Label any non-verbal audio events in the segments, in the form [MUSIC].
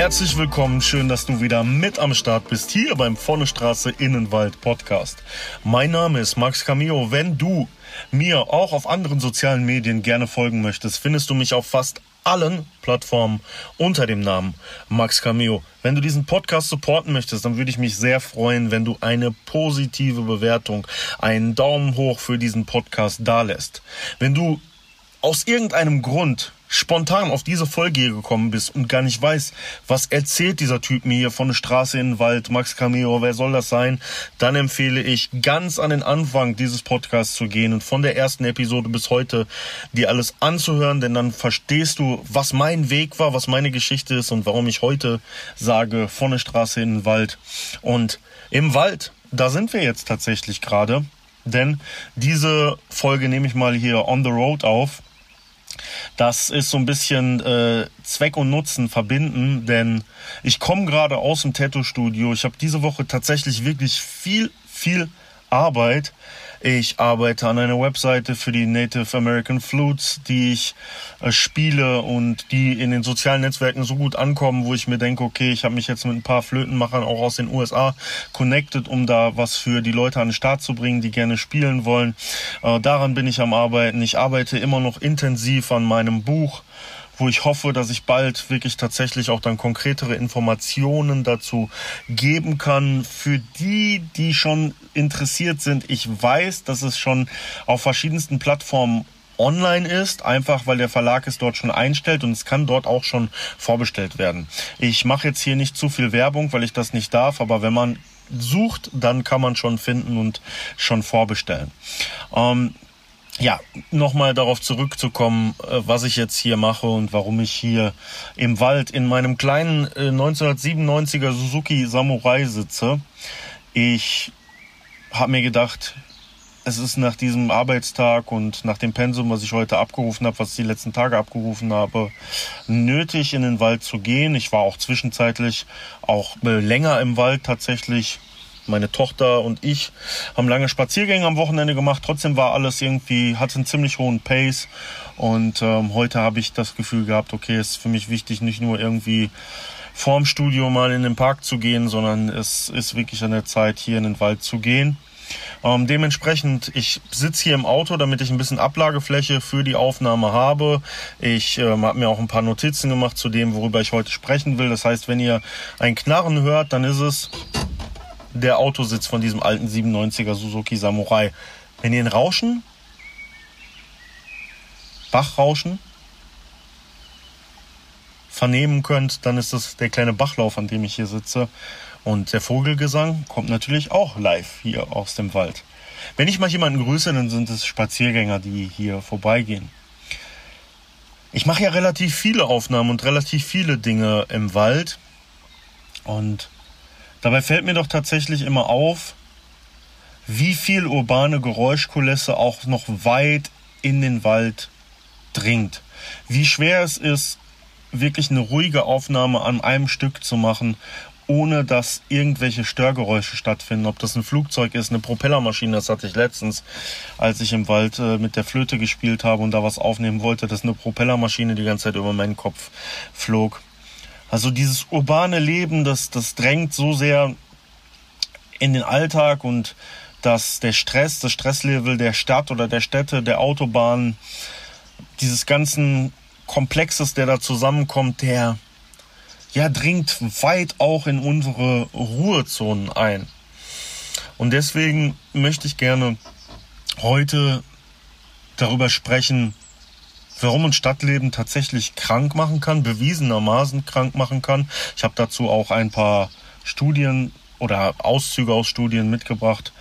Herzlich willkommen, schön, dass du wieder mit am Start bist, hier beim Vorne Straße Innenwald Podcast. Mein Name ist Max Camillo. Wenn du mir auch auf anderen sozialen Medien gerne folgen möchtest, findest du mich auf fast allen Plattformen unter dem Namen Max Cameo. Wenn du diesen Podcast supporten möchtest, dann würde ich mich sehr freuen, wenn du eine positive Bewertung, einen Daumen hoch für diesen Podcast dalässt. Wenn du aus irgendeinem Grund spontan auf diese Folge hier gekommen bist und gar nicht weißt, was erzählt dieser Typ mir hier von der Straße in den Wald, Max Cameo, wer soll das sein, dann empfehle ich ganz an den Anfang dieses Podcasts zu gehen und von der ersten Episode bis heute dir alles anzuhören, denn dann verstehst du, was mein Weg war, was meine Geschichte ist und warum ich heute sage, von der Straße in den Wald. Und im Wald, da sind wir jetzt tatsächlich gerade, denn diese Folge nehme ich mal hier on the road auf das ist so ein bisschen äh, Zweck und Nutzen verbinden, denn ich komme gerade aus dem Tattoo-Studio. Ich habe diese Woche tatsächlich wirklich viel, viel Arbeit. Ich arbeite an einer Webseite für die Native American Flutes, die ich äh, spiele und die in den sozialen Netzwerken so gut ankommen, wo ich mir denke, okay, ich habe mich jetzt mit ein paar Flötenmachern auch aus den USA connected, um da was für die Leute an den Start zu bringen, die gerne spielen wollen. Äh, daran bin ich am Arbeiten. Ich arbeite immer noch intensiv an meinem Buch wo ich hoffe, dass ich bald wirklich tatsächlich auch dann konkretere Informationen dazu geben kann. Für die, die schon interessiert sind, ich weiß, dass es schon auf verschiedensten Plattformen online ist, einfach weil der Verlag es dort schon einstellt und es kann dort auch schon vorbestellt werden. Ich mache jetzt hier nicht zu viel Werbung, weil ich das nicht darf, aber wenn man sucht, dann kann man schon finden und schon vorbestellen. Ähm, ja, nochmal darauf zurückzukommen, äh, was ich jetzt hier mache und warum ich hier im Wald in meinem kleinen 1997er äh, Suzuki Samurai sitze. Ich habe mir gedacht, es ist nach diesem Arbeitstag und nach dem Pensum, was ich heute abgerufen habe, was ich die letzten Tage abgerufen habe, nötig in den Wald zu gehen. Ich war auch zwischenzeitlich auch äh, länger im Wald tatsächlich meine Tochter und ich haben lange Spaziergänge am Wochenende gemacht. Trotzdem war alles irgendwie, hatte einen ziemlich hohen Pace. Und ähm, heute habe ich das Gefühl gehabt, okay, es ist für mich wichtig, nicht nur irgendwie vorm Studio mal in den Park zu gehen, sondern es ist wirklich an der Zeit, hier in den Wald zu gehen. Ähm, dementsprechend, ich sitze hier im Auto, damit ich ein bisschen Ablagefläche für die Aufnahme habe. Ich ähm, habe mir auch ein paar Notizen gemacht zu dem, worüber ich heute sprechen will. Das heißt, wenn ihr ein Knarren hört, dann ist es der Autositz von diesem alten 97er Suzuki Samurai. Wenn ihr ein Rauschen, Bachrauschen vernehmen könnt, dann ist das der kleine Bachlauf, an dem ich hier sitze. Und der Vogelgesang kommt natürlich auch live hier aus dem Wald. Wenn ich mal jemanden grüße, dann sind es Spaziergänger, die hier vorbeigehen. Ich mache ja relativ viele Aufnahmen und relativ viele Dinge im Wald. Und Dabei fällt mir doch tatsächlich immer auf, wie viel urbane Geräuschkulisse auch noch weit in den Wald dringt. Wie schwer es ist, wirklich eine ruhige Aufnahme an einem Stück zu machen, ohne dass irgendwelche Störgeräusche stattfinden. Ob das ein Flugzeug ist, eine Propellermaschine, das hatte ich letztens, als ich im Wald äh, mit der Flöte gespielt habe und da was aufnehmen wollte, dass eine Propellermaschine die ganze Zeit über meinen Kopf flog. Also dieses urbane Leben, das, das drängt so sehr in den Alltag und dass der Stress, das Stresslevel der Stadt oder der Städte, der Autobahn, dieses ganzen Komplexes, der da zusammenkommt, der ja dringt weit auch in unsere Ruhezonen ein. Und deswegen möchte ich gerne heute darüber sprechen, warum ein Stadtleben tatsächlich krank machen kann, bewiesenermaßen krank machen kann. Ich habe dazu auch ein paar Studien oder Auszüge aus Studien mitgebracht.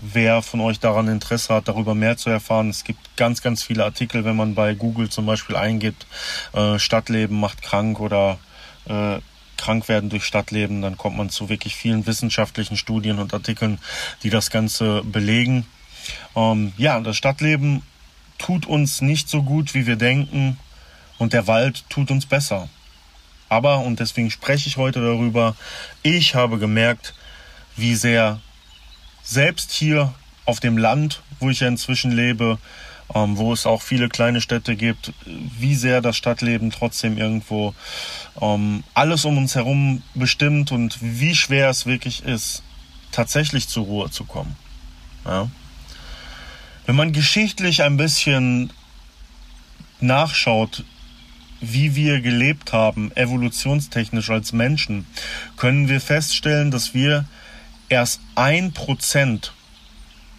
Wer von euch daran Interesse hat, darüber mehr zu erfahren, es gibt ganz, ganz viele Artikel, wenn man bei Google zum Beispiel eingibt, äh, Stadtleben macht krank oder äh, krank werden durch Stadtleben, dann kommt man zu wirklich vielen wissenschaftlichen Studien und Artikeln, die das Ganze belegen. Ähm, ja, das Stadtleben tut uns nicht so gut, wie wir denken, und der Wald tut uns besser. Aber, und deswegen spreche ich heute darüber, ich habe gemerkt, wie sehr selbst hier auf dem Land, wo ich ja inzwischen lebe, ähm, wo es auch viele kleine Städte gibt, wie sehr das Stadtleben trotzdem irgendwo ähm, alles um uns herum bestimmt und wie schwer es wirklich ist, tatsächlich zur Ruhe zu kommen. Ja? Wenn man geschichtlich ein bisschen nachschaut, wie wir gelebt haben, evolutionstechnisch als Menschen, können wir feststellen, dass wir erst ein Prozent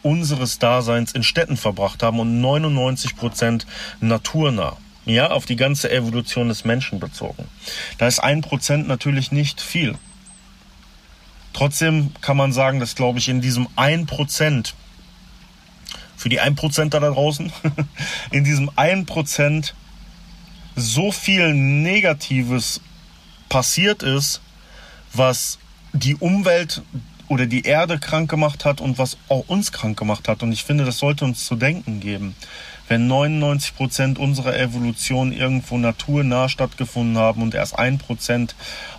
unseres Daseins in Städten verbracht haben und 99 Prozent naturnah. Ja, auf die ganze Evolution des Menschen bezogen. Da ist ein Prozent natürlich nicht viel. Trotzdem kann man sagen, dass, glaube ich, in diesem ein Prozent, für die ein Prozenter da draußen, [LAUGHS] in diesem ein Prozent so viel Negatives passiert ist, was die Umwelt oder die Erde krank gemacht hat und was auch uns krank gemacht hat. Und ich finde, das sollte uns zu denken geben. Wenn 99 Prozent unserer Evolution irgendwo naturnah stattgefunden haben und erst ein Prozent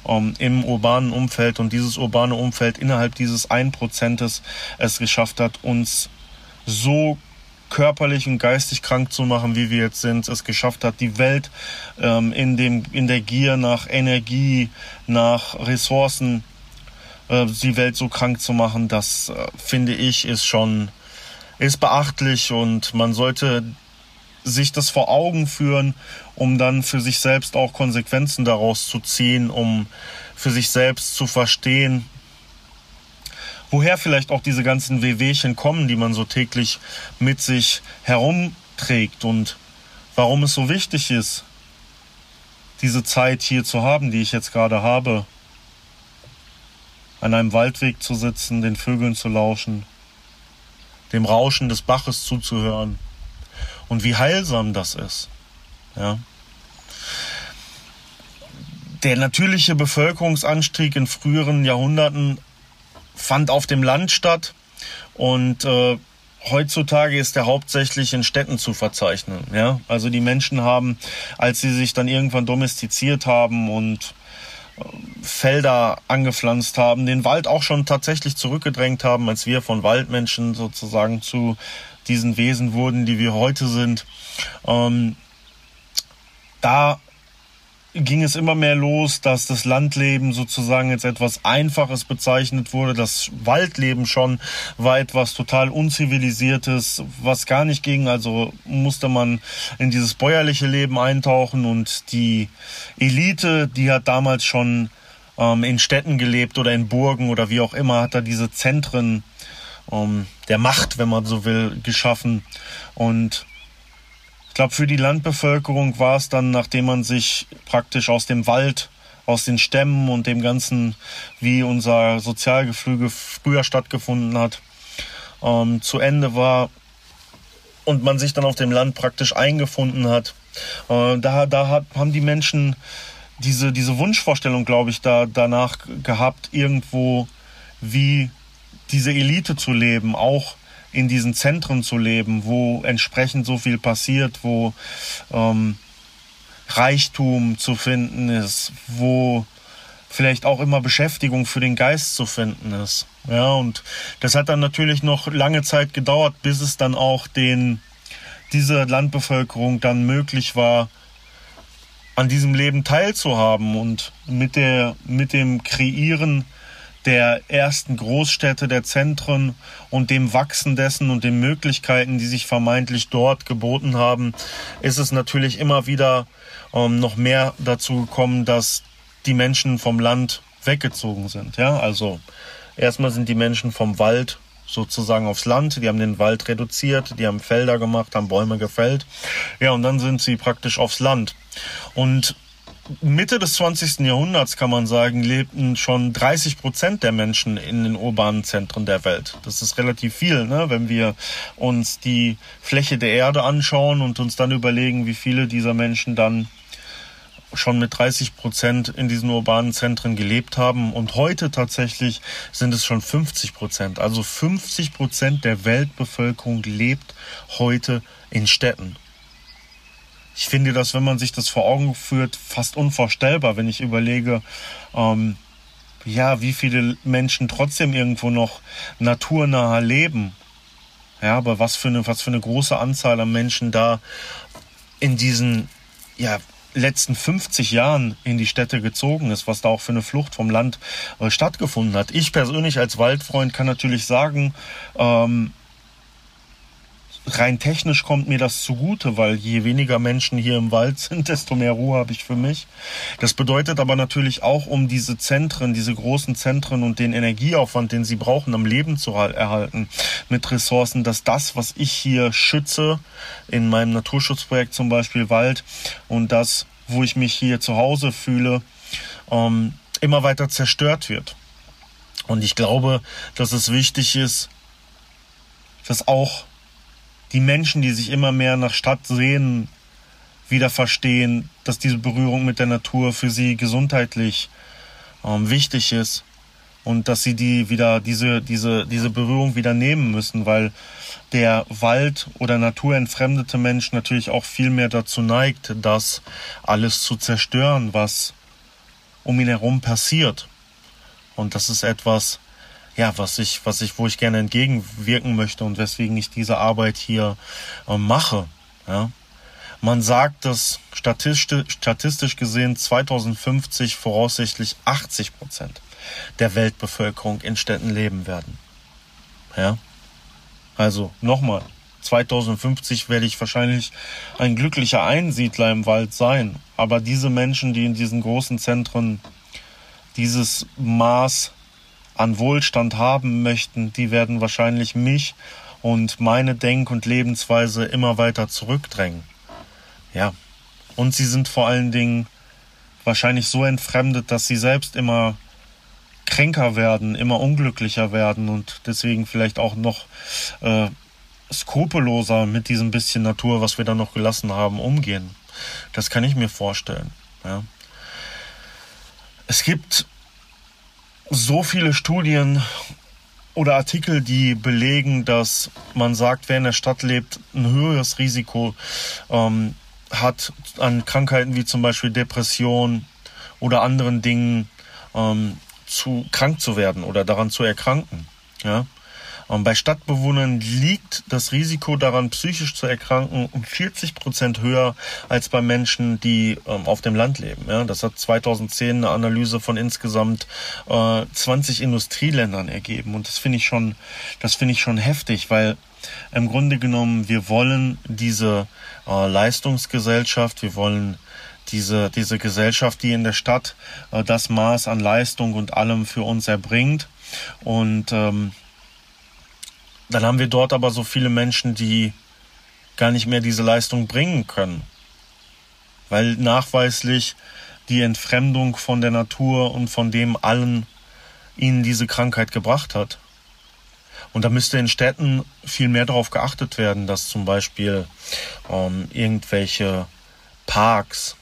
ähm, im urbanen Umfeld und dieses urbane Umfeld innerhalb dieses ein Prozentes es geschafft hat, uns so körperlich und geistig krank zu machen, wie wir jetzt sind, es geschafft hat, die Welt ähm, in, dem, in der Gier nach Energie, nach Ressourcen äh, die Welt so krank zu machen, das äh, finde ich ist schon ist beachtlich und man sollte sich das vor Augen führen, um dann für sich selbst auch Konsequenzen daraus zu ziehen, um für sich selbst zu verstehen, woher vielleicht auch diese ganzen Wehwehchen kommen, die man so täglich mit sich herumträgt und warum es so wichtig ist, diese Zeit hier zu haben, die ich jetzt gerade habe, an einem Waldweg zu sitzen, den Vögeln zu lauschen, dem Rauschen des Baches zuzuhören und wie heilsam das ist. Ja. Der natürliche Bevölkerungsanstieg in früheren Jahrhunderten fand auf dem Land statt und äh, heutzutage ist er hauptsächlich in Städten zu verzeichnen. Ja? Also die Menschen haben, als sie sich dann irgendwann domestiziert haben und Felder angepflanzt haben, den Wald auch schon tatsächlich zurückgedrängt haben, als wir von Waldmenschen sozusagen zu diesen Wesen wurden, die wir heute sind. Ähm, da ging es immer mehr los, dass das Landleben sozusagen jetzt etwas Einfaches bezeichnet wurde. Das Waldleben schon war etwas total unzivilisiertes, was gar nicht ging. Also musste man in dieses bäuerliche Leben eintauchen und die Elite, die hat damals schon ähm, in Städten gelebt oder in Burgen oder wie auch immer, hat da diese Zentren ähm, der Macht, wenn man so will, geschaffen und ich glaube, für die Landbevölkerung war es dann, nachdem man sich praktisch aus dem Wald, aus den Stämmen und dem Ganzen, wie unser Sozialgeflüge früher stattgefunden hat, ähm, zu Ende war und man sich dann auf dem Land praktisch eingefunden hat. Äh, da da hat, haben die Menschen diese, diese Wunschvorstellung, glaube ich, da, danach gehabt, irgendwo wie diese Elite zu leben, auch in diesen Zentren zu leben, wo entsprechend so viel passiert, wo ähm, Reichtum zu finden ist, wo vielleicht auch immer Beschäftigung für den Geist zu finden ist. Ja, und das hat dann natürlich noch lange Zeit gedauert, bis es dann auch den, dieser Landbevölkerung dann möglich war, an diesem Leben teilzuhaben und mit der, mit dem Kreieren der ersten Großstädte, der Zentren und dem Wachsen dessen und den Möglichkeiten, die sich vermeintlich dort geboten haben, ist es natürlich immer wieder ähm, noch mehr dazu gekommen, dass die Menschen vom Land weggezogen sind. Ja, also erstmal sind die Menschen vom Wald sozusagen aufs Land, die haben den Wald reduziert, die haben Felder gemacht, haben Bäume gefällt. Ja, und dann sind sie praktisch aufs Land. Und Mitte des 20. Jahrhunderts kann man sagen, lebten schon 30 Prozent der Menschen in den urbanen Zentren der Welt. Das ist relativ viel, ne? wenn wir uns die Fläche der Erde anschauen und uns dann überlegen, wie viele dieser Menschen dann schon mit 30 Prozent in diesen urbanen Zentren gelebt haben und heute tatsächlich sind es schon 50 Prozent. Also 50 Prozent der Weltbevölkerung lebt heute in Städten. Ich finde das, wenn man sich das vor Augen führt, fast unvorstellbar, wenn ich überlege, ähm, ja, wie viele Menschen trotzdem irgendwo noch naturnahe leben. Ja, aber was für eine, was für eine große Anzahl an Menschen da in diesen, ja, letzten 50 Jahren in die Städte gezogen ist, was da auch für eine Flucht vom Land äh, stattgefunden hat. Ich persönlich als Waldfreund kann natürlich sagen, ähm, rein technisch kommt mir das zugute, weil je weniger Menschen hier im Wald sind, [LAUGHS] desto mehr Ruhe habe ich für mich. Das bedeutet aber natürlich auch, um diese Zentren, diese großen Zentren und den Energieaufwand, den sie brauchen, am Leben zu erhalten mit Ressourcen, dass das, was ich hier schütze, in meinem Naturschutzprojekt zum Beispiel Wald und das, wo ich mich hier zu Hause fühle, ähm, immer weiter zerstört wird. Und ich glaube, dass es wichtig ist, dass auch die Menschen, die sich immer mehr nach Stadt sehen, wieder verstehen, dass diese Berührung mit der Natur für sie gesundheitlich ähm, wichtig ist und dass sie die wieder diese diese diese Berührung wieder nehmen müssen, weil der Wald oder naturentfremdete Mensch natürlich auch viel mehr dazu neigt, das alles zu zerstören, was um ihn herum passiert. Und das ist etwas, ja, was ich, was ich, wo ich gerne entgegenwirken möchte und weswegen ich diese Arbeit hier äh, mache. Ja. Man sagt, dass statistisch, statistisch gesehen 2050 voraussichtlich 80 Prozent der Weltbevölkerung in Städten leben werden. Ja. Also nochmal, 2050 werde ich wahrscheinlich ein glücklicher Einsiedler im Wald sein. Aber diese Menschen, die in diesen großen Zentren dieses Maß an Wohlstand haben möchten, die werden wahrscheinlich mich und meine Denk- und Lebensweise immer weiter zurückdrängen. Ja. Und sie sind vor allen Dingen wahrscheinlich so entfremdet, dass sie selbst immer kränker werden, immer unglücklicher werden und deswegen vielleicht auch noch äh, skrupelloser mit diesem bisschen Natur, was wir da noch gelassen haben, umgehen. Das kann ich mir vorstellen. Ja. Es gibt so viele Studien oder Artikel, die belegen, dass man sagt, wer in der Stadt lebt, ein höheres Risiko ähm, hat an Krankheiten wie zum Beispiel Depression oder anderen Dingen ähm, zu krank zu werden oder daran zu erkranken. Ja? Und bei Stadtbewohnern liegt das Risiko daran, psychisch zu erkranken, um 40 Prozent höher als bei Menschen, die ähm, auf dem Land leben. Ja, das hat 2010 eine Analyse von insgesamt äh, 20 Industrieländern ergeben. Und das finde ich schon, das finde ich schon heftig, weil im Grunde genommen wir wollen diese äh, Leistungsgesellschaft, wir wollen diese, diese Gesellschaft, die in der Stadt äh, das Maß an Leistung und allem für uns erbringt. Und ähm, dann haben wir dort aber so viele Menschen, die gar nicht mehr diese Leistung bringen können. Weil nachweislich die Entfremdung von der Natur und von dem allen ihnen diese Krankheit gebracht hat. Und da müsste in Städten viel mehr darauf geachtet werden, dass zum Beispiel ähm, irgendwelche Parks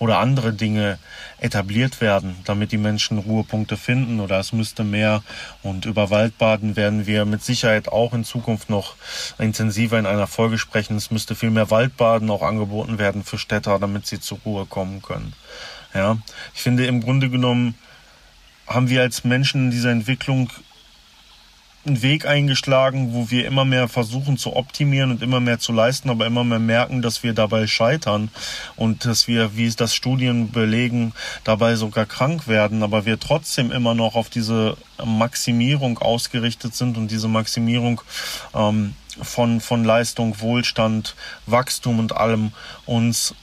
oder andere Dinge etabliert werden, damit die Menschen Ruhepunkte finden oder es müsste mehr. Und über Waldbaden werden wir mit Sicherheit auch in Zukunft noch intensiver in einer Folge sprechen. Es müsste viel mehr Waldbaden auch angeboten werden für Städter, damit sie zur Ruhe kommen können. Ja, ich finde im Grunde genommen haben wir als Menschen in dieser Entwicklung einen Weg eingeschlagen, wo wir immer mehr versuchen zu optimieren und immer mehr zu leisten, aber immer mehr merken, dass wir dabei scheitern und dass wir, wie es das Studien belegen, dabei sogar krank werden, aber wir trotzdem immer noch auf diese Maximierung ausgerichtet sind und diese Maximierung ähm, von, von Leistung, Wohlstand, Wachstum und allem uns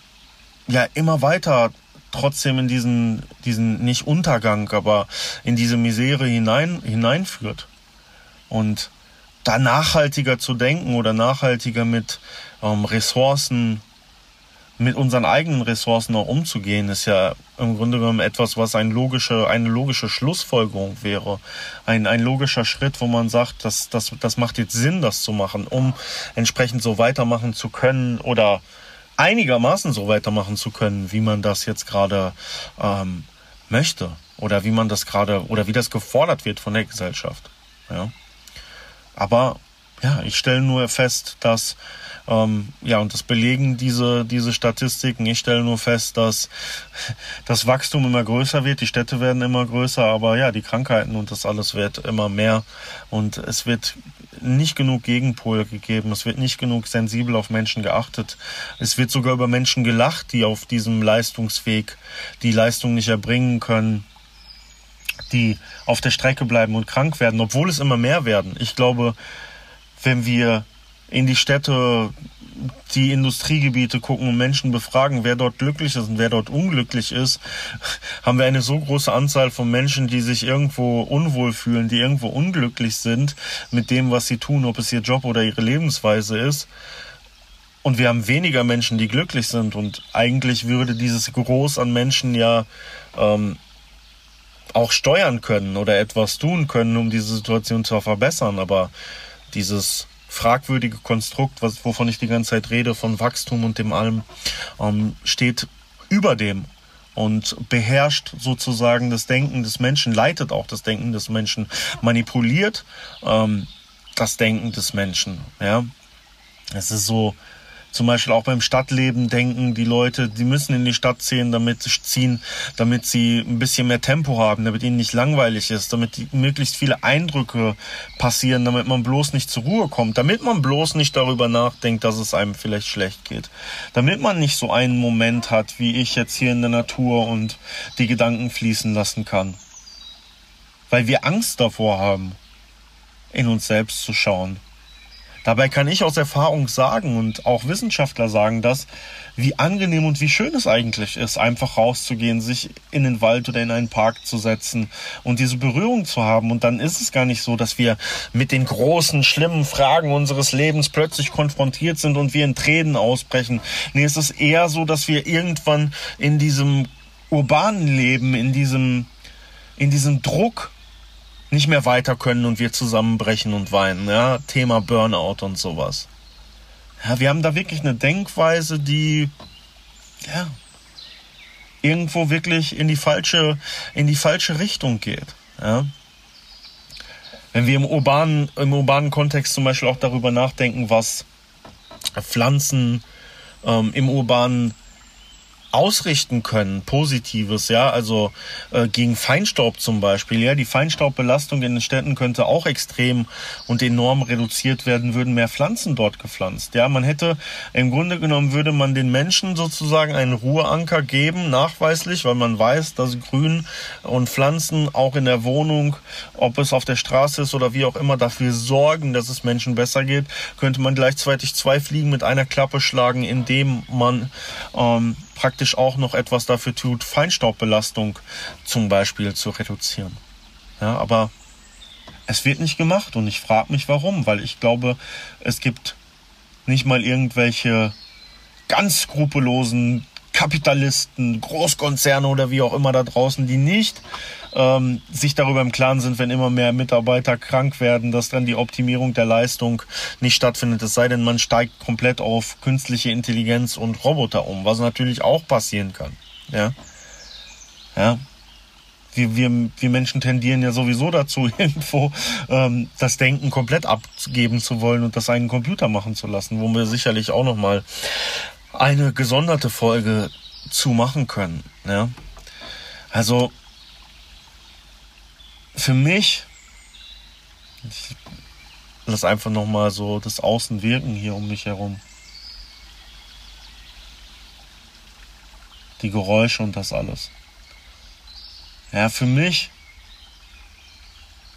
ja immer weiter trotzdem in diesen, diesen nicht Untergang, aber in diese Misere hinein, hineinführt. Und da nachhaltiger zu denken oder nachhaltiger mit ähm, Ressourcen, mit unseren eigenen Ressourcen auch umzugehen, ist ja im Grunde genommen etwas, was ein logische, eine logische Schlussfolgerung wäre. Ein, ein logischer Schritt, wo man sagt, das, das, das macht jetzt Sinn, das zu machen, um entsprechend so weitermachen zu können oder einigermaßen so weitermachen zu können, wie man das jetzt gerade ähm, möchte oder wie man das gerade oder wie das gefordert wird von der Gesellschaft. Ja. Aber ja, ich stelle nur fest, dass ähm, ja, und das belegen diese, diese Statistiken. Ich stelle nur fest, dass [LAUGHS] das Wachstum immer größer wird, die Städte werden immer größer, aber ja, die Krankheiten und das alles wird immer mehr und es wird nicht genug Gegenpol gegeben, es wird nicht genug sensibel auf Menschen geachtet. Es wird sogar über Menschen gelacht, die auf diesem Leistungsweg die Leistung nicht erbringen können die auf der Strecke bleiben und krank werden, obwohl es immer mehr werden. Ich glaube, wenn wir in die Städte, die Industriegebiete gucken und Menschen befragen, wer dort glücklich ist und wer dort unglücklich ist, [LAUGHS] haben wir eine so große Anzahl von Menschen, die sich irgendwo unwohl fühlen, die irgendwo unglücklich sind mit dem, was sie tun, ob es ihr Job oder ihre Lebensweise ist. Und wir haben weniger Menschen, die glücklich sind. Und eigentlich würde dieses Groß an Menschen ja ähm, auch steuern können oder etwas tun können, um diese Situation zu verbessern. Aber dieses fragwürdige Konstrukt, was, wovon ich die ganze Zeit rede, von Wachstum und dem allem, ähm, steht über dem und beherrscht sozusagen das Denken des Menschen, leitet auch das Denken des Menschen, manipuliert ähm, das Denken des Menschen. Ja, es ist so zum Beispiel auch beim Stadtleben denken die Leute, die müssen in die Stadt ziehen, damit sie ziehen, damit sie ein bisschen mehr Tempo haben, damit ihnen nicht langweilig ist, damit möglichst viele Eindrücke passieren, damit man bloß nicht zur Ruhe kommt, damit man bloß nicht darüber nachdenkt, dass es einem vielleicht schlecht geht, damit man nicht so einen Moment hat, wie ich jetzt hier in der Natur und die Gedanken fließen lassen kann. Weil wir Angst davor haben, in uns selbst zu schauen Dabei kann ich aus Erfahrung sagen und auch Wissenschaftler sagen das, wie angenehm und wie schön es eigentlich ist, einfach rauszugehen, sich in den Wald oder in einen Park zu setzen und diese Berührung zu haben. Und dann ist es gar nicht so, dass wir mit den großen, schlimmen Fragen unseres Lebens plötzlich konfrontiert sind und wir in Tränen ausbrechen. Nee, es ist eher so, dass wir irgendwann in diesem urbanen Leben, in diesem, in diesem Druck nicht mehr weiter können und wir zusammenbrechen und weinen. Ja, Thema Burnout und sowas. Ja, wir haben da wirklich eine Denkweise, die ja irgendwo wirklich in die falsche in die falsche Richtung geht. Ja. Wenn wir im urbanen im urbanen Kontext zum Beispiel auch darüber nachdenken, was Pflanzen ähm, im urbanen ausrichten können, Positives, ja, also äh, gegen Feinstaub zum Beispiel, ja, die Feinstaubbelastung in den Städten könnte auch extrem und enorm reduziert werden, würden mehr Pflanzen dort gepflanzt, ja, man hätte, im Grunde genommen würde man den Menschen sozusagen einen Ruheanker geben, nachweislich, weil man weiß, dass Grün und Pflanzen auch in der Wohnung, ob es auf der Straße ist oder wie auch immer, dafür sorgen, dass es Menschen besser geht, könnte man gleichzeitig zwei Fliegen mit einer Klappe schlagen, indem man ähm, praktisch auch noch etwas dafür tut, Feinstaubbelastung zum Beispiel zu reduzieren. Ja, aber es wird nicht gemacht und ich frage mich warum, weil ich glaube, es gibt nicht mal irgendwelche ganz skrupellosen Kapitalisten, Großkonzerne oder wie auch immer da draußen, die nicht ähm, sich darüber im Klaren sind, wenn immer mehr Mitarbeiter krank werden, dass dann die Optimierung der Leistung nicht stattfindet. Es sei denn, man steigt komplett auf künstliche Intelligenz und Roboter um, was natürlich auch passieren kann. Ja, ja. Wir, wir, wir Menschen tendieren ja sowieso dazu, [LAUGHS] irgendwo ähm, das Denken komplett abgeben zu wollen und das einen Computer machen zu lassen, wo wir sicherlich auch noch mal eine gesonderte Folge zu machen können. Ja? Also für mich, ich lass einfach nochmal so das Außen wirken hier um mich herum. Die Geräusche und das alles. Ja, für mich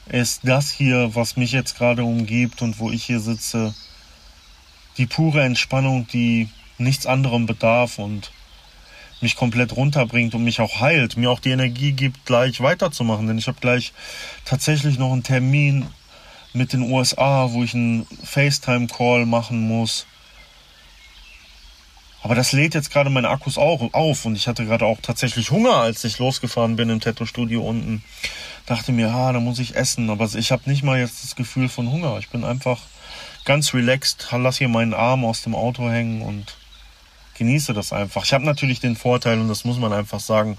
ist das hier, was mich jetzt gerade umgibt und wo ich hier sitze, die pure Entspannung, die nichts anderem bedarf und mich komplett runterbringt und mich auch heilt, mir auch die Energie gibt, gleich weiterzumachen. Denn ich habe gleich tatsächlich noch einen Termin mit den USA, wo ich einen FaceTime-Call machen muss. Aber das lädt jetzt gerade meine Akkus auch auf und ich hatte gerade auch tatsächlich Hunger, als ich losgefahren bin im Tattoo-Studio unten. Dachte mir, ah, da muss ich essen, aber ich habe nicht mal jetzt das Gefühl von Hunger. Ich bin einfach ganz relaxed, lass hier meinen Arm aus dem Auto hängen und genieße das einfach. Ich habe natürlich den Vorteil, und das muss man einfach sagen,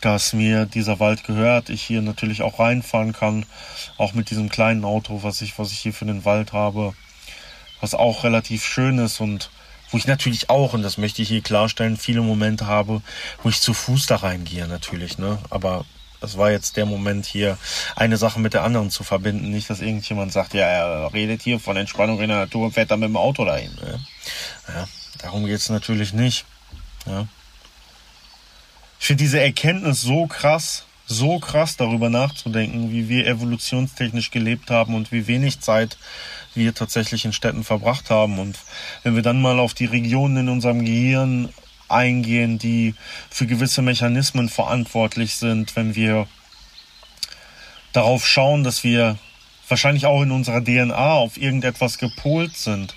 dass mir dieser Wald gehört. Ich hier natürlich auch reinfahren kann, auch mit diesem kleinen Auto, was ich, was ich hier für den Wald habe, was auch relativ schön ist und wo ich natürlich auch, und das möchte ich hier klarstellen, viele Momente habe, wo ich zu Fuß da reingehe natürlich, ne? Aber das war jetzt der Moment hier, eine Sache mit der anderen zu verbinden. Nicht, dass irgendjemand sagt, ja, er redet hier von Entspannung in der Natur und fährt dann mit dem Auto dahin. Ne? Ja, darum geht's natürlich nicht. Ja. Ich finde diese Erkenntnis so krass, so krass darüber nachzudenken, wie wir evolutionstechnisch gelebt haben und wie wenig Zeit wir tatsächlich in Städten verbracht haben. Und wenn wir dann mal auf die Regionen in unserem Gehirn eingehen, die für gewisse Mechanismen verantwortlich sind, wenn wir darauf schauen, dass wir wahrscheinlich auch in unserer DNA auf irgendetwas gepolt sind,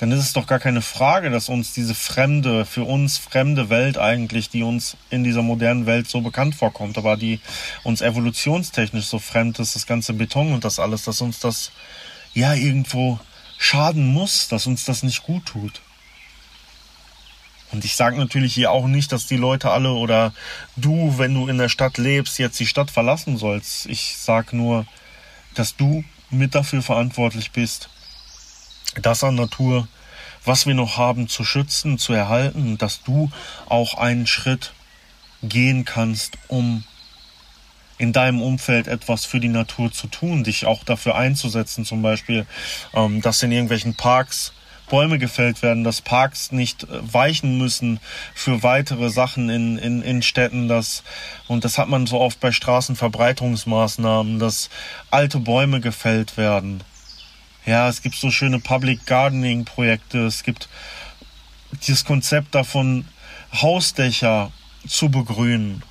dann ist es doch gar keine Frage, dass uns diese fremde, für uns fremde Welt eigentlich, die uns in dieser modernen Welt so bekannt vorkommt, aber die uns evolutionstechnisch so fremd ist, das ganze Beton und das alles, dass uns das ja irgendwo schaden muss, dass uns das nicht gut tut. Und ich sage natürlich hier auch nicht, dass die Leute alle oder du, wenn du in der Stadt lebst, jetzt die Stadt verlassen sollst. Ich sage nur, dass du mit dafür verantwortlich bist, das an Natur, was wir noch haben, zu schützen, zu erhalten, dass du auch einen Schritt gehen kannst, um in deinem Umfeld etwas für die Natur zu tun, dich auch dafür einzusetzen, zum Beispiel, ähm, dass in irgendwelchen Parks Bäume gefällt werden, dass Parks nicht äh, weichen müssen für weitere Sachen in, in, in Städten. Das, und das hat man so oft bei Straßenverbreiterungsmaßnahmen, dass alte Bäume gefällt werden. Ja, es gibt so schöne Public Gardening Projekte. Es gibt dieses Konzept davon, Hausdächer zu begrünen.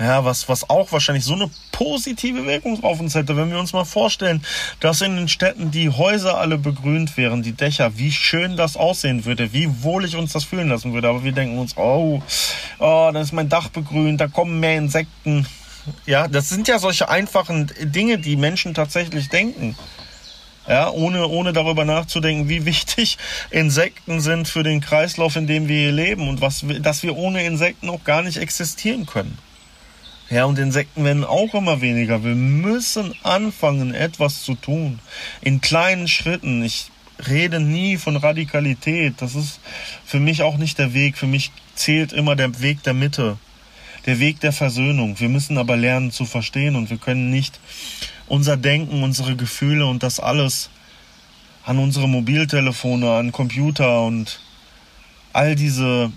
Ja, was, was auch wahrscheinlich so eine positive Wirkung auf uns hätte, wenn wir uns mal vorstellen, dass in den Städten die Häuser alle begrünt wären, die Dächer, wie schön das aussehen würde, wie wohlig uns das fühlen lassen würde. Aber wir denken uns, oh, oh, dann ist mein Dach begrünt, da kommen mehr Insekten. Ja, das sind ja solche einfachen Dinge, die Menschen tatsächlich denken. Ja, ohne, ohne darüber nachzudenken, wie wichtig Insekten sind für den Kreislauf, in dem wir hier leben und was, dass wir ohne Insekten auch gar nicht existieren können. Ja, und Insekten werden auch immer weniger. Wir müssen anfangen, etwas zu tun. In kleinen Schritten. Ich rede nie von Radikalität. Das ist für mich auch nicht der Weg. Für mich zählt immer der Weg der Mitte. Der Weg der Versöhnung. Wir müssen aber lernen zu verstehen und wir können nicht unser Denken, unsere Gefühle und das alles an unsere Mobiltelefone, an Computer und all diese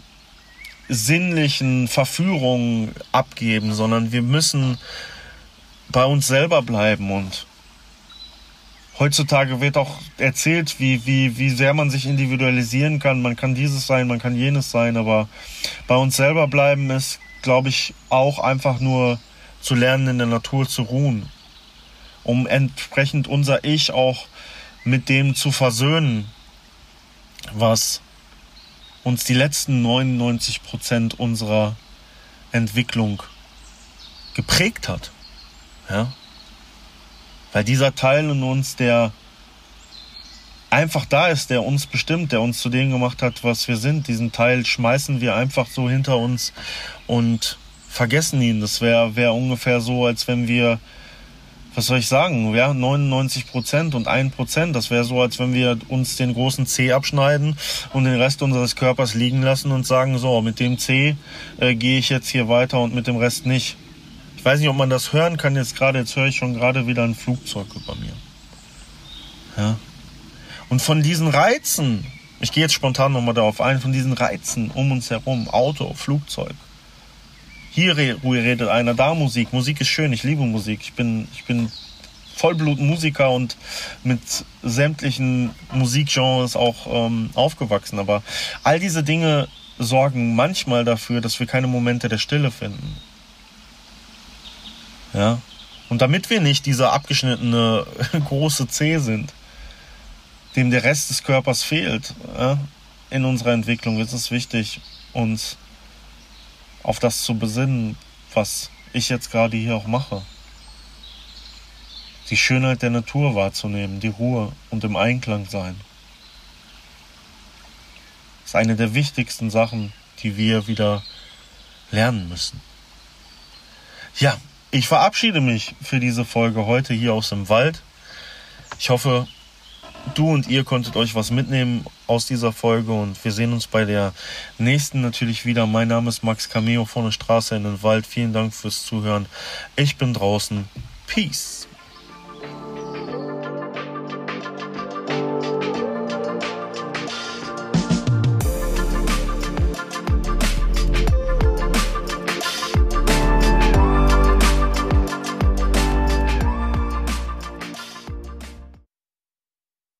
sinnlichen Verführungen abgeben, sondern wir müssen bei uns selber bleiben und heutzutage wird auch erzählt, wie, wie, wie sehr man sich individualisieren kann. Man kann dieses sein, man kann jenes sein, aber bei uns selber bleiben ist, glaube ich, auch einfach nur zu lernen, in der Natur zu ruhen, um entsprechend unser Ich auch mit dem zu versöhnen, was uns die letzten 99 Prozent unserer Entwicklung geprägt hat. Ja? Weil dieser Teil in uns, der einfach da ist, der uns bestimmt, der uns zu dem gemacht hat, was wir sind, diesen Teil schmeißen wir einfach so hinter uns und vergessen ihn. Das wäre wär ungefähr so, als wenn wir was soll ich sagen, ja, 99 Prozent und 1 Prozent. Das wäre so, als wenn wir uns den großen C abschneiden und den Rest unseres Körpers liegen lassen und sagen, so, mit dem C äh, gehe ich jetzt hier weiter und mit dem Rest nicht. Ich weiß nicht, ob man das hören kann jetzt gerade. Jetzt höre ich schon gerade wieder ein Flugzeug über mir. Ja. Und von diesen Reizen, ich gehe jetzt spontan nochmal darauf ein, von diesen Reizen um uns herum, Auto, Flugzeug, hier redet einer, da Musik. Musik ist schön, ich liebe Musik. Ich bin, ich bin Vollblutmusiker und mit sämtlichen Musikgenres auch ähm, aufgewachsen. Aber all diese Dinge sorgen manchmal dafür, dass wir keine Momente der Stille finden. Ja. Und damit wir nicht dieser abgeschnittene [LAUGHS] große C sind, dem der Rest des Körpers fehlt, ja, in unserer Entwicklung ist es wichtig, uns auf das zu besinnen, was ich jetzt gerade hier auch mache. Die Schönheit der Natur wahrzunehmen, die Ruhe und im Einklang sein. ist eine der wichtigsten Sachen, die wir wieder lernen müssen. Ja, ich verabschiede mich für diese Folge heute hier aus dem Wald. Ich hoffe, du und ihr konntet euch was mitnehmen aus dieser Folge und wir sehen uns bei der nächsten natürlich wieder. Mein Name ist Max Cameo von der Straße in den Wald. Vielen Dank fürs Zuhören. Ich bin draußen. Peace.